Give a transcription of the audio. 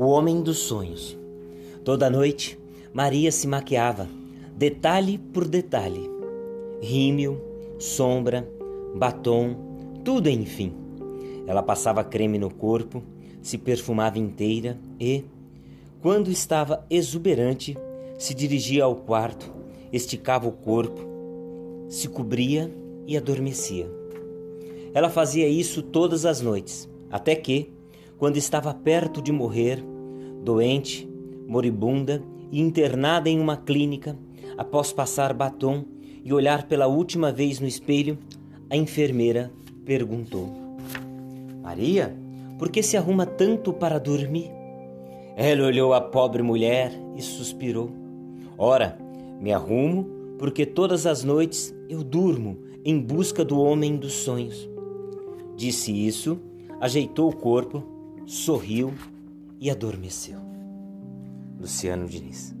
O homem dos sonhos. Toda noite, Maria se maquiava, detalhe por detalhe. Rímel, sombra, batom, tudo enfim. Ela passava creme no corpo, se perfumava inteira e, quando estava exuberante, se dirigia ao quarto, esticava o corpo, se cobria e adormecia. Ela fazia isso todas as noites, até que, quando estava perto de morrer, doente, moribunda e internada em uma clínica, após passar batom e olhar pela última vez no espelho, a enfermeira perguntou: Maria, por que se arruma tanto para dormir? Ela olhou a pobre mulher e suspirou: Ora, me arrumo porque todas as noites eu durmo em busca do homem dos sonhos. Disse isso, ajeitou o corpo, sorriu e adormeceu. Luciano Diniz.